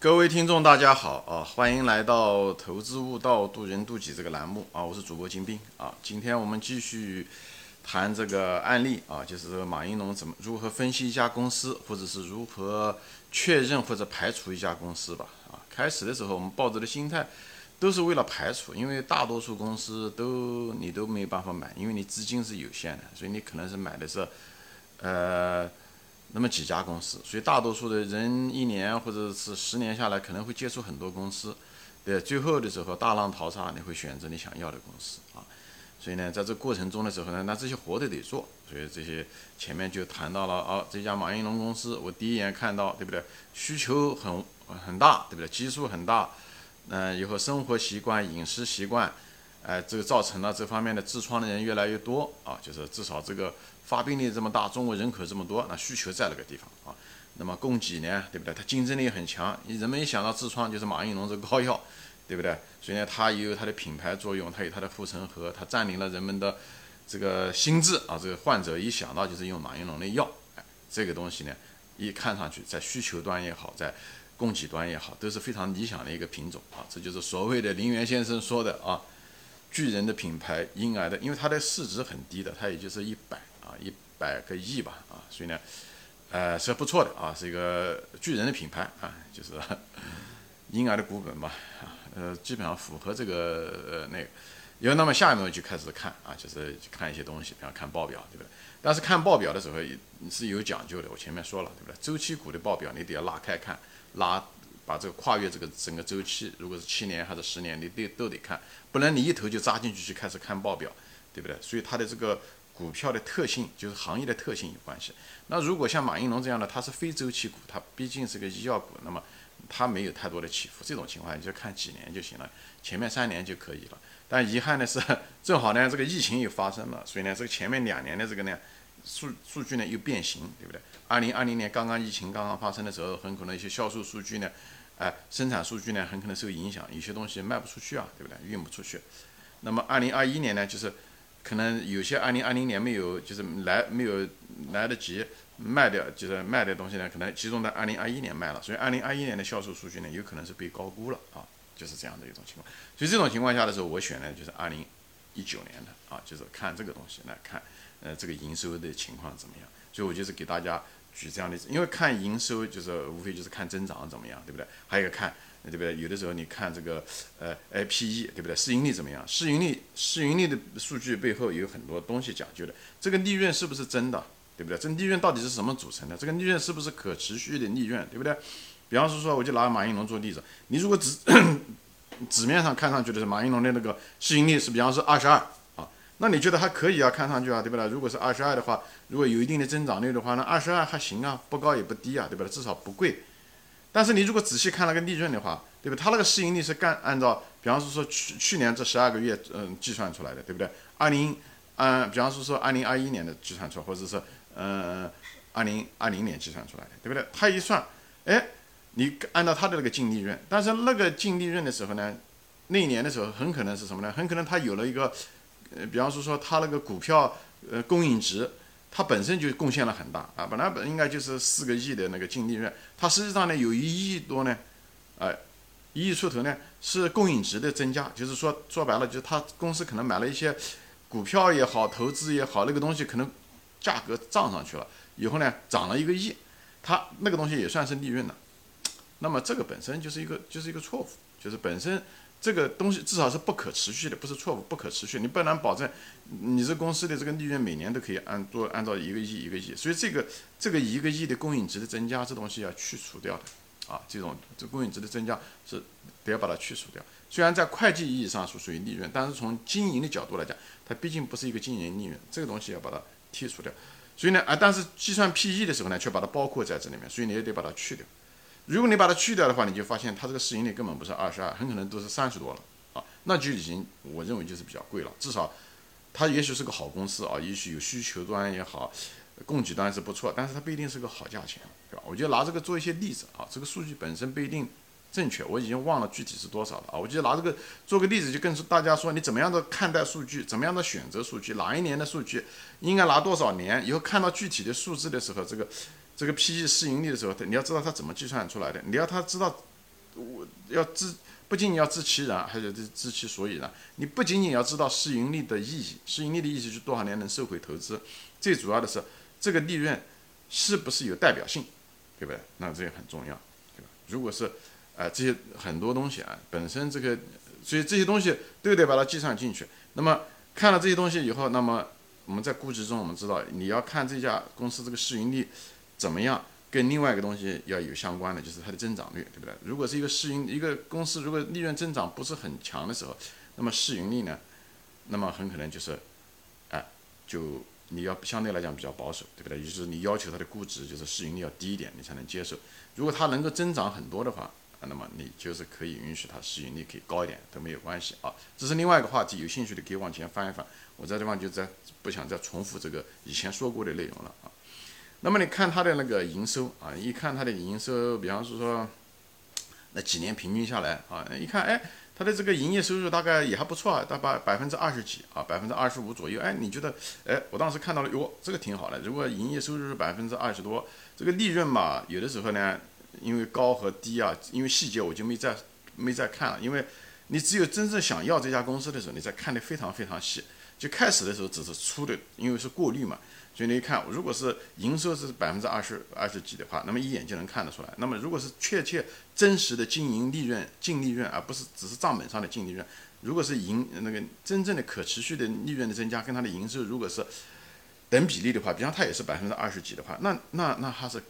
各位听众，大家好啊！欢迎来到《投资悟道，渡人渡己》这个栏目啊！我是主播金兵啊！今天我们继续谈这个案例啊，就是马应龙怎么如何分析一家公司，或者是如何确认或者排除一家公司吧啊！开始的时候，我们抱着的心态都是为了排除，因为大多数公司都你都没有办法买，因为你资金是有限的，所以你可能是买的是呃。那么几家公司，所以大多数的人一年或者是十年下来，可能会接触很多公司，对，最后的时候大浪淘沙，你会选择你想要的公司啊。所以呢，在这过程中的时候呢，那这些活都得做。所以这些前面就谈到了啊，这家马应龙公司，我第一眼看到，对不对？需求很很大，对不对？基数很大，嗯，以后生活习惯、饮食习惯，哎，这个造成了这方面的痔疮的人越来越多啊，就是至少这个。发病率这么大，中国人口这么多，那需求在那个地方啊。那么供给呢，对不对？它竞争力很强。人们一想到痔疮，就是马应龙这个膏药，对不对？所以呢，它也有它的品牌作用，它有它的护城河，它占领了人们的这个心智啊。这个患者一想到就是用马应龙的药，哎，这个东西呢，一看上去在需求端也好，在供给端也好，都是非常理想的一个品种啊。这就是所谓的林园先生说的啊，巨人的品牌，婴儿的，因为它的市值很低的，它也就是一百。啊，一百个亿吧，啊，所以呢，呃，是不错的啊，是一个巨人的品牌啊，就是 婴儿的股本吧，啊，呃，基本上符合这个呃那个，有那么下面就开始看啊，就是看一些东西，比方看报表，对不对？但是看报表的时候也是有讲究的，我前面说了，对不对？周期股的报表你得要拉开看，拉把这个跨越这个整个周期，如果是七年还是十年，你得都得看，不然你一头就扎进去去开始看报表，对不对？所以它的这个。股票的特性就是行业的特性有关系。那如果像马应龙这样的，它是非周期股，它毕竟是个医药股，那么它没有太多的起伏。这种情况你就看几年就行了，前面三年就可以了。但遗憾的是，正好呢这个疫情又发生了，所以呢这个前面两年的这个呢数数据呢又变形，对不对？二零二零年刚刚疫情刚刚发生的时候，很可能一些销售数据呢，哎生产数据呢很可能受影响，有些东西卖不出去啊，对不对？运不出去。那么二零二一年呢就是。可能有些二零二零年没有，就是来没有来得及卖掉，就是卖的东西呢，可能集中在二零二一年卖了，所以二零二一年的销售数据呢，有可能是被高估了啊，就是这样的一种情况。所以这种情况下的时候，我选呢就是二零一九年的啊，就是看这个东西来看，呃，这个营收的情况怎么样。所以我就是给大家举这样的例子，因为看营收就是无非就是看增长怎么样，对不对？还有个看。对不对？有的时候你看这个，呃，I P E，对不对？市盈率怎么样？市盈率，市盈率的数据背后有很多东西讲究的。这个利润是不是真的？对不对？这利润到底是什么组成的？这个利润是不是可持续的利润？对不对？比方说，说我就拿马应龙做例子，你如果纸 纸面上看上去的是马应龙的那个市盈率是，比方说二十二，那你觉得还可以啊？看上去啊，对不对？如果是二十二的话，如果有一定的增长率的话，那二十二还行啊，不高也不低啊，对不对？至少不贵。但是你如果仔细看那个利润的话，对不对？它那个市盈率是干按照，比方说说去去年这十二个月，嗯，计算出来的，对不对？二零，嗯，比方说说二零二一年的计算出来，或者是嗯，二零二零年计算出来的，对不对？它一算，哎，你按照它的那个净利润，但是那个净利润的时候呢，那一年的时候很可能是什么呢？很可能它有了一个，呃，比方说说它那个股票，呃，供应值。它本身就贡献了很大啊，本来本应该就是四个亿的那个净利润，它实际上呢有一亿多呢，呃，一亿出头呢是供应值的增加，就是说说白了就是它公司可能买了一些股票也好，投资也好，那个东西可能价格涨上去了，以后呢涨了一个亿，它那个东西也算是利润了，那么这个本身就是一个就是一个错误，就是本身。这个东西至少是不可持续的，不是错误，不可持续。你不能保证你这公司的这个利润每年都可以按做按照一个亿一个亿，所以这个这个一个亿的供应值的增加，这东西要去除掉的啊。这种这供应值的增加是得要把它去除掉。虽然在会计意义上是属于利润，但是从经营的角度来讲，它毕竟不是一个经营利润，这个东西要把它剔除掉。所以呢，啊，但是计算 P/E 的时候呢，却把它包括在这里面，所以你也得把它去掉。如果你把它去掉的话，你就发现它这个市盈率根本不是二十二，很可能都是三十多了啊，那就已经我认为就是比较贵了。至少它也许是个好公司啊，也许有需求端也好，供给端是不错，但是它不一定是个好价钱，对吧？我就拿这个做一些例子啊，这个数据本身不一定正确，我已经忘了具体是多少了啊。我就拿这个做个例子，就跟大家说，你怎么样的看待数据，怎么样的选择数据，哪一年的数据应该拿多少年，以后看到具体的数字的时候，这个。这个 P/E 市盈率的时候，你要知道它怎么计算出来的。你要他知道我要知不仅仅要知其然，还有知知其所以然。你不仅仅要知道市盈率的意义，市盈率的意思是多少年能收回投资，最主要的是这个利润是不是有代表性，对不对？那这也很重要，对吧？如果是，呃，这些很多东西啊，本身这个，所以这些东西都得把它计算进去。那么看了这些东西以后，那么我们在估值中，我们知道你要看这家公司这个市盈率怎么样。跟另外一个东西要有相关的，就是它的增长率，对不对？如果是一个市盈一个公司，如果利润增长不是很强的时候，那么市盈率呢，那么很可能就是，哎，就你要相对来讲比较保守，对不对？也就是你要求它的估值就是市盈率要低一点，你才能接受。如果它能够增长很多的话，那么你就是可以允许它市盈率可以高一点都没有关系啊。这是另外一个话题，有兴趣的可以往前翻一翻。我在这地方就在不想再重复这个以前说过的内容了啊。那么你看它的那个营收啊，一看它的营收，比方说，那几年平均下来啊，一看哎，它的这个营业收入大概也还不错啊，大概百分之二十几啊，百分之二十五左右。哎，你觉得哎，我当时看到了哟，这个挺好的。如果营业收入是百分之二十多，这个利润嘛，有的时候呢，因为高和低啊，因为细节我就没再没再看了，因为你只有真正想要这家公司的时候，你再看的非常非常细。就开始的时候只是粗的，因为是过滤嘛。所以你一看，如果是营收是百分之二十二十几的话，那么一眼就能看得出来。那么如果是确切真实的经营利润、净利润，而不是只是账本上的净利润，如果是营那个真正的可持续的利润的增加，跟它的营收如果是等比例的话，比方它也是百分之二十几的话，那那那它是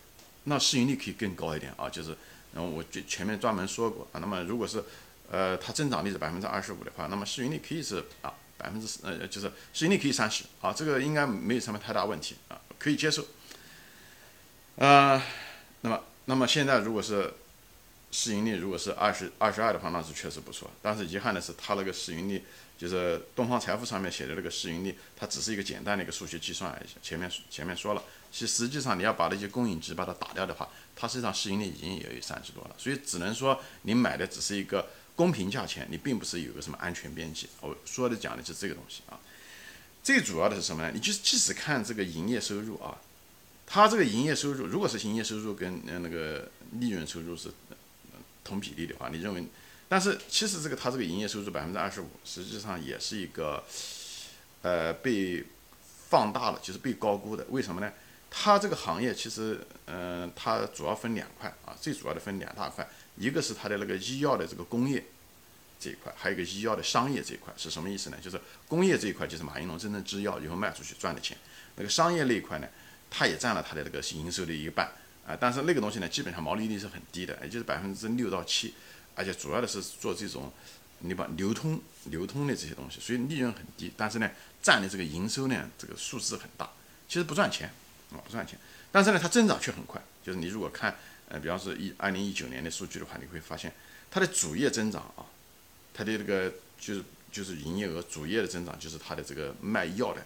那市盈率可以更高一点啊。就是，然后我就前面专门说过啊。那么如果是呃它增长率是百分之二十五的话，那么市盈率可以是啊。百分之十呃，就是市盈率可以三十啊，这个应该没有什么太大问题啊，可以接受。呃，那么那么现在如果是市盈率如果是二十二十二的话，那是确实不错。但是遗憾的是，它那个市盈率就是东方财富上面写的那个市盈率，它只是一个简单的一个数学计算而已。前面前面说了，其实实际上你要把那些公允值把它打掉的话，它实际上市盈率已经也有三十多了。所以只能说你买的只是一个。公平价钱，你并不是有个什么安全边际。我说的讲的就是这个东西啊。最主要的是什么呢？你就是即使看这个营业收入啊，它这个营业收入，如果是营业收入跟那个利润收入是同比例的话，你认为？但是其实这个它这个营业收入百分之二十五，实际上也是一个呃被放大了，就是被高估的。为什么呢？它这个行业其实嗯，它主要分两块啊，最主要的分两大块。一个是它的那个医药的这个工业这一块，还有一个医药的商业这一块是什么意思呢？就是工业这一块就是马应龙真正制药以后卖出去赚的钱，那个商业那一块呢，它也占了它的这个营收的一半啊。但是那个东西呢，基本上毛利率是很低的，也就是百分之六到七，而且主要的是做这种你把流通流通的这些东西，所以利润很低。但是呢，占的这个营收呢，这个数字很大，其实不赚钱啊，不赚钱。但是呢，它增长却很快，就是你如果看。呃，比方说一二零一九年的数据的话，你会发现它的主业增长啊，它的这个就是就是营业额主业的增长，就是它的这个卖药的，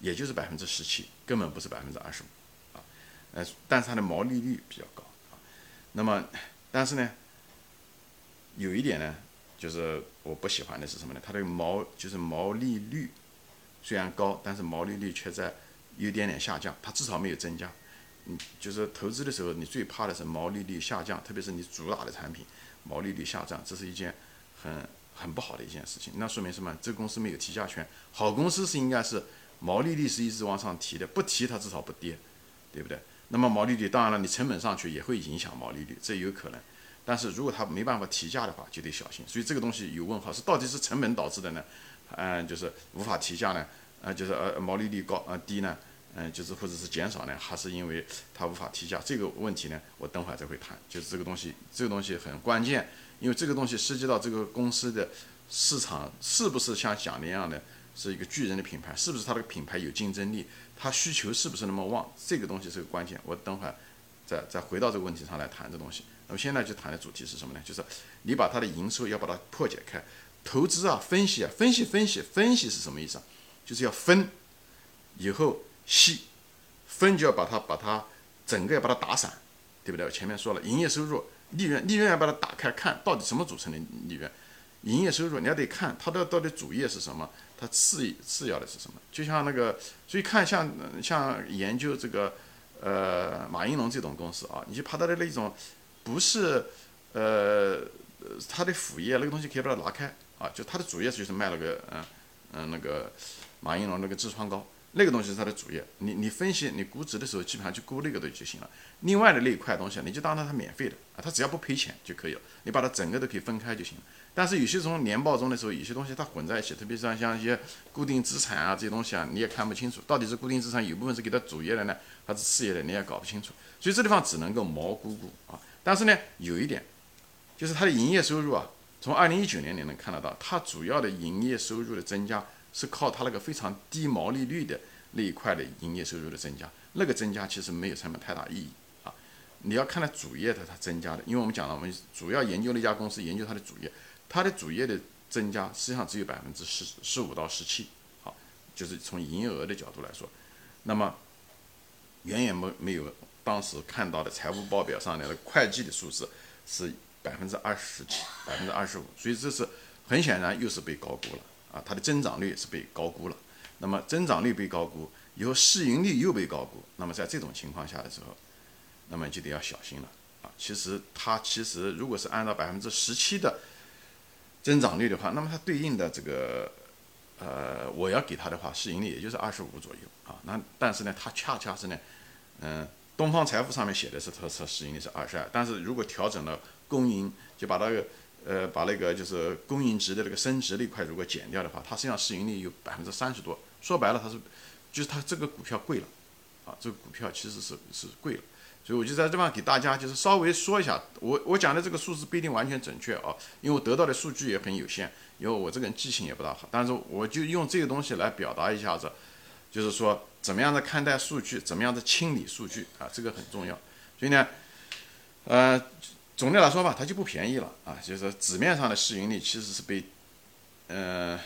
也就是百分之十七，根本不是百分之二十五啊。呃，但是它的毛利率比较高啊。那么，但是呢，有一点呢，就是我不喜欢的是什么呢？它的毛就是毛利率虽然高，但是毛利率却在有点点下降，它至少没有增加。嗯，就是投资的时候，你最怕的是毛利率下降，特别是你主打的产品毛利率下降，这是一件很很不好的一件事情。那说明什么？这个公司没有提价权。好公司是应该是毛利率是一直往上提的，不提它至少不跌，对不对？那么毛利率当然了，你成本上去也会影响毛利率，这有可能。但是如果它没办法提价的话，就得小心。所以这个东西有问号，是到底是成本导致的呢？嗯，就是无法提价呢？呃，就是呃毛利率高呃低呢？嗯，就是或者是减少呢，还是因为它无法提价这个问题呢？我等会儿再会谈。就是这个东西，这个东西很关键，因为这个东西涉及到这个公司的市场是不是像讲的一样的，是一个巨人的品牌，是不是它的品牌有竞争力，它需求是不是那么旺，这个东西是个关键。我等会儿再再回到这个问题上来谈这东西。那么现在就谈的主题是什么呢？就是你把它的营收要把它破解开，投资啊，分析啊，分析分析分析是什么意思啊？就是要分以后。细分就要把它把它整个要把它打散，对不对？我前面说了，营业收入、利润、利润要把它打开，看到底什么组成的利润。营业收入你要得看它的到底主业是什么，它次次要的是什么。就像那个，所以看像像研究这个呃马应龙这种公司啊，你就怕它的那种不是呃它的副业那个东西可以把它拿开啊，就它的主业就是卖那个嗯嗯那个马应龙那个痔疮膏。那个东西是它的主业，你你分析你估值的时候，基本上就估那个东西就行了。另外的那一块东西，你就当它是免费的啊，它只要不赔钱就可以了。你把它整个都可以分开就行了。但是有些从年报中的时候，有些东西它混在一起，特别像像一些固定资产啊这些东西啊，你也看不清楚，到底是固定资产有部分是给它主业的呢，还是次业的，你也搞不清楚。所以这地方只能够毛估估啊。但是呢，有一点，就是它的营业收入啊，从二零一九年你能看得到，它主要的营业收入的增加。是靠它那个非常低毛利率的那一块的营业收入的增加，那个增加其实没有什么太大意义啊。你要看它主业的它增加的，因为我们讲了，我们主要研究那家公司，研究它的主业，它的主业的增加实际上只有百分之十十五到十七，好，就是从营业额的角度来说，那么远远没没有当时看到的财务报表上来的会计的数字是百分之二十七、百分之二十五，所以这是很显然又是被高估了。啊，它的增长率是被高估了，那么增长率被高估以后，市盈率又被高估，那么在这种情况下的时候，那么就得要小心了啊。其实它其实如果是按照百分之十七的增长率的话，那么它对应的这个呃，我要给它的话，市盈率也就是二十五左右啊。那但是呢，它恰恰是呢，嗯，东方财富上面写的是它它市盈率是二十二，但是如果调整了公营，就把那个。呃，把那个就是公营值的那个升值那块如果减掉的话，它实际上市盈率有百分之三十多。说白了，它是就是它这个股票贵了，啊，这个股票其实是是贵了。所以我就在这方给大家就是稍微说一下，我我讲的这个数字不一定完全准确啊，因为我得到的数据也很有限，因为我这个人记性也不大好。但是我就用这个东西来表达一下子，就是说怎么样的看待数据，怎么样的清理数据啊，这个很重要。所以呢，呃。总的来说吧，它就不便宜了啊！就是纸面上的市盈率其实是被，呃，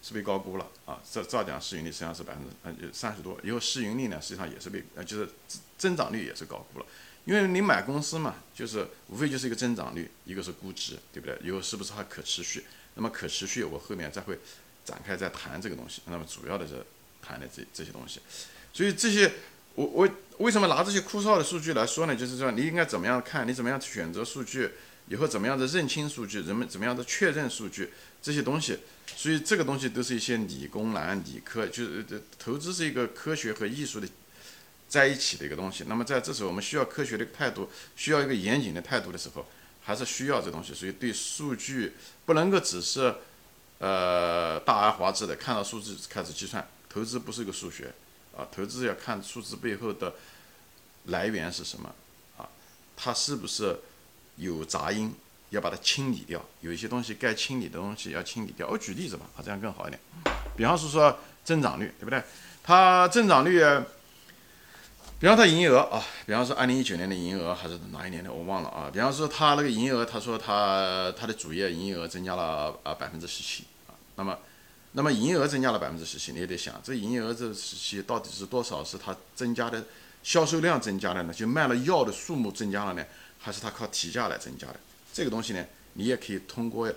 是被高估了啊。这造讲市盈率实际上是百分之呃三十多，以后市盈率呢实际上也是被呃就是增长率也是高估了。因为你买公司嘛，就是无非就是一个增长率，一个是估值，对不对？以后是不是还可持续？那么可持续，我后面再会展开再谈这个东西。那么主要的是谈的这这些东西，所以这些。我我为什么拿这些枯燥的数据来说呢？就是说你应该怎么样看，你怎么样去选择数据，以后怎么样的认清数据，人们怎么样的确认数据这些东西。所以这个东西都是一些理工男、理科，就是投资是一个科学和艺术的在一起的一个东西。那么在这时候，我们需要科学的态度，需要一个严谨的态度的时候，还是需要这东西。所以对数据不能够只是呃大而化之的看到数字开始计算，投资不是一个数学。啊，投资要看数字背后的来源是什么啊？它是不是有杂音？要把它清理掉。有一些东西该清理的东西要清理掉。我举例子吧，啊，这样更好一点。比方说说增长率，对不对？它增长率，比方它营业额啊，比方说二零一九年的营业额还是哪一年的我忘了啊。比方说它那个营业额，他说它它的主业营业额增加了啊百分之十七啊，那么。那么营业额增加了百分之十七，你也得想，这营业额这十七到底是多少？是它增加的销售量增加了呢？就卖了药的数目增加了呢？还是它靠提价来增加的？这个东西呢，你也可以通过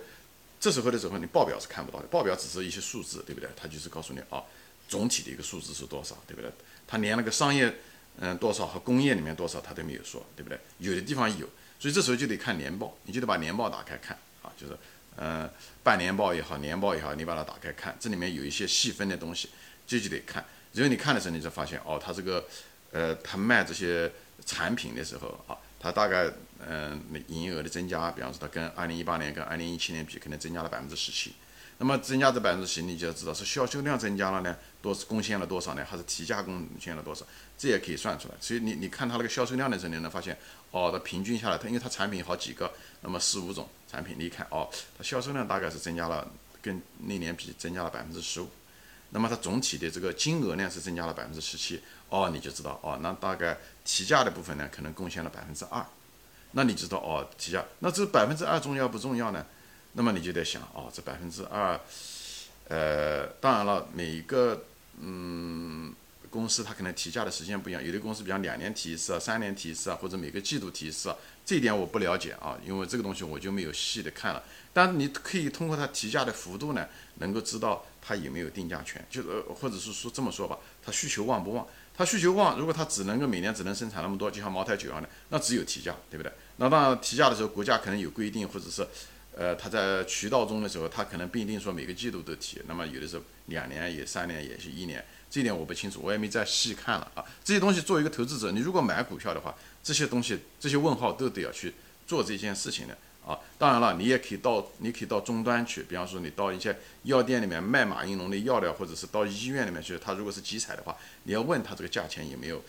这时候的时候，你报表是看不到的，报表只是一些数字，对不对？它就是告诉你啊，总体的一个数字是多少，对不对？它连那个商业嗯多少和工业里面多少它都没有说，对不对？有的地方有，所以这时候就得看年报，你就得把年报打开看啊，就是。嗯，半年报也好，年报也好，你把它打开看，这里面有一些细分的东西，这就得看。只有你看的时候，你才发现哦，他这个，呃，他卖这些产品的时候啊，他大概嗯，营业额的增加，比方说他跟二零一八年跟二零一七年比，可能增加了百分之十七。那么增加这百分之十，你就要知道是销售量增加了呢，多贡献了多少呢？还是提价贡献了多少？这也可以算出来。所以你你看它那个销售量的时候，你能发现，哦，它平均下来，它因为它产品好几个，那么四五种产品，你一看，哦，它销售量大概是增加了，跟那年比增加了百分之十五。那么它总体的这个金额呢是增加了百分之十七，哦，你就知道，哦，那大概提价的部分呢可能贡献了百分之二。那你知道，哦，提价，那这百分之二重要不重要呢？那么你就得想哦，这百分之二，呃，当然了，每个嗯公司它可能提价的时间不一样，有的公司比方两年提一次啊，三年提一次啊，或者每个季度提一次啊，这一点我不了解啊，因为这个东西我就没有细的看了。但你可以通过它提价的幅度呢，能够知道它有没有定价权，就是或者是说这么说吧，它需求旺不旺？它需求旺，如果它只能够每年只能生产那么多，就像茅台酒一样的，那只有提价，对不对？那当然提价的时候，国家可能有规定，或者是。呃，他在渠道中的时候，他可能不一定说每个季度都提，那么有的时候两年也三年也是一年，这一点我不清楚，我也没再细看了啊。这些东西作为一个投资者，你如果买股票的话，这些东西这些问号都得要去做这件事情的啊。当然了，你也可以到你可以到终端去，比方说你到一些药店里面卖马应龙的药料，或者是到医院里面去，他如果是集采的话，你要问他这个价钱有没有。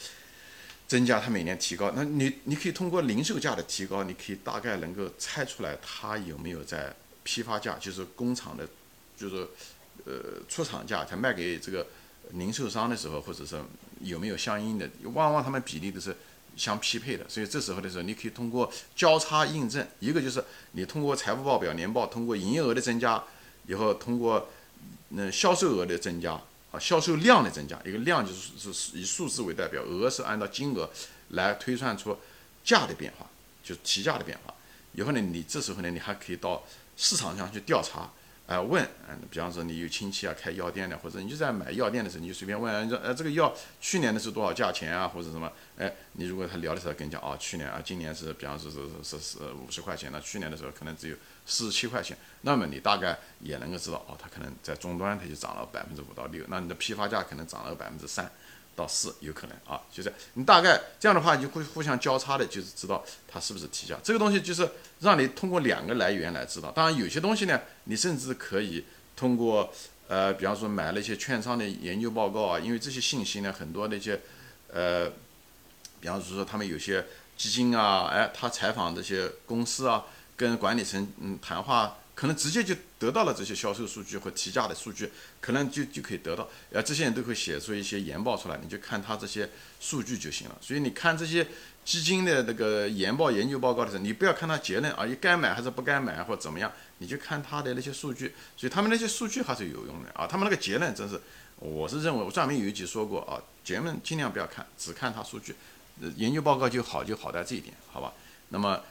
增加它每年提高，那你你可以通过零售价的提高，你可以大概能够猜出来它有没有在批发价，就是工厂的，就是呃出厂价，才卖给这个零售商的时候，或者是有没有相应的，往往他们比例都是相匹配的。所以这时候的时候，你可以通过交叉印证，一个就是你通过财务报表年报，通过营业额的增加，以后通过那销售额的增加。销售量的增加，一个量就是是以数字为代表，额是按照金额来推算出价的变化，就提价的变化。以后呢，你这时候呢，你还可以到市场上去调查。哎，问，嗯，比方说你有亲戚啊开药店的，或者你就在买药店的时候，你就随便问，说，哎，这个药去年的是多少价钱啊，或者什么？哎，你如果他聊的时候跟你讲，哦，去年啊，今年是，比方说是是是五十块钱，那去年的时候可能只有四十七块钱，那么你大概也能够知道，哦，它可能在终端它就涨了百分之五到六，那你的批发价可能涨了百分之三。到四有可能啊，就是你大概这样的话，你就会互相交叉的，就是知道它是不是提价。这个东西就是让你通过两个来源来知道。当然有些东西呢，你甚至可以通过呃，比方说买那些券商的研究报告啊，因为这些信息呢，很多那些呃，比方说他们有些基金啊，哎，他采访这些公司啊，跟管理层嗯谈话。可能直接就得到了这些销售数据和提价的数据，可能就就可以得到。呃，这些人都会写出一些研报出来，你就看他这些数据就行了。所以你看这些基金的那个研报研究报告的时候，你不要看他结论啊，你该买还是不该买或怎么样，你就看他的那些数据。所以他们那些数据还是有用的啊。他们那个结论真是，我是认为我专门有一集说过啊，结论尽量不要看，只看他数据。呃，研究报告就好就好在这一点，好吧？那么。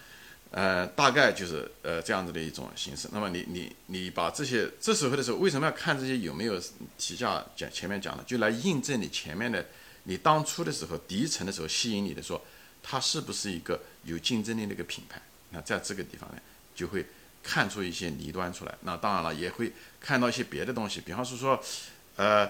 呃，大概就是呃这样子的一种形式。那么你你你把这些这时候的时候，为什么要看这些有没有提价？讲前面讲的，就来印证你前面的，你当初的时候第一层的时候吸引你的说，它是不是一个有竞争力的一个品牌？那在这个地方呢，就会看出一些倪端出来。那当然了，也会看到一些别的东西，比方是说，呃。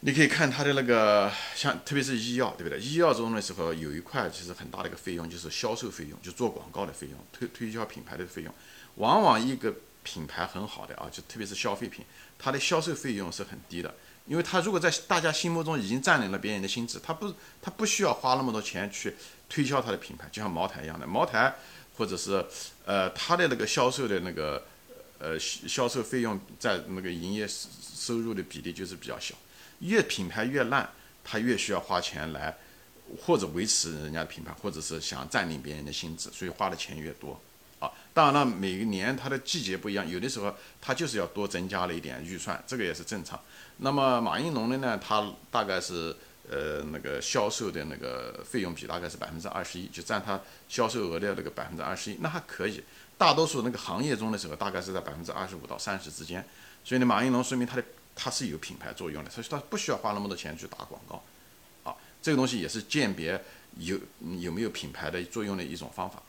你可以看它的那个，像特别是医药，对不对？医药中的时候有一块其实很大的一个费用，就是销售费用，就做广告的费用，推推销品牌的费用。往往一个品牌很好的啊，就特别是消费品，它的销售费用是很低的，因为它如果在大家心目中已经占领了别人的心智，它不，它不需要花那么多钱去推销它的品牌，就像茅台一样的，茅台或者是呃它的那个销售的那个呃销售费用在那个营业收入的比例就是比较小。越品牌越烂，他越需要花钱来，或者维持人家的品牌，或者是想占领别人的心智，所以花的钱越多啊。当然了，每一年它的季节不一样，有的时候它就是要多增加了一点预算，这个也是正常。那么马应龙的呢，它大概是呃那个销售的那个费用比大概是百分之二十一，就占它销售额的那个百分之二十一，那还可以。大多数那个行业中的时候，大概是在百分之二十五到三十之间。所以呢，马应龙说明它的。它是有品牌作用的，所以它不需要花那么多钱去打广告，啊，这个东西也是鉴别有有没有品牌的作用的一种方法。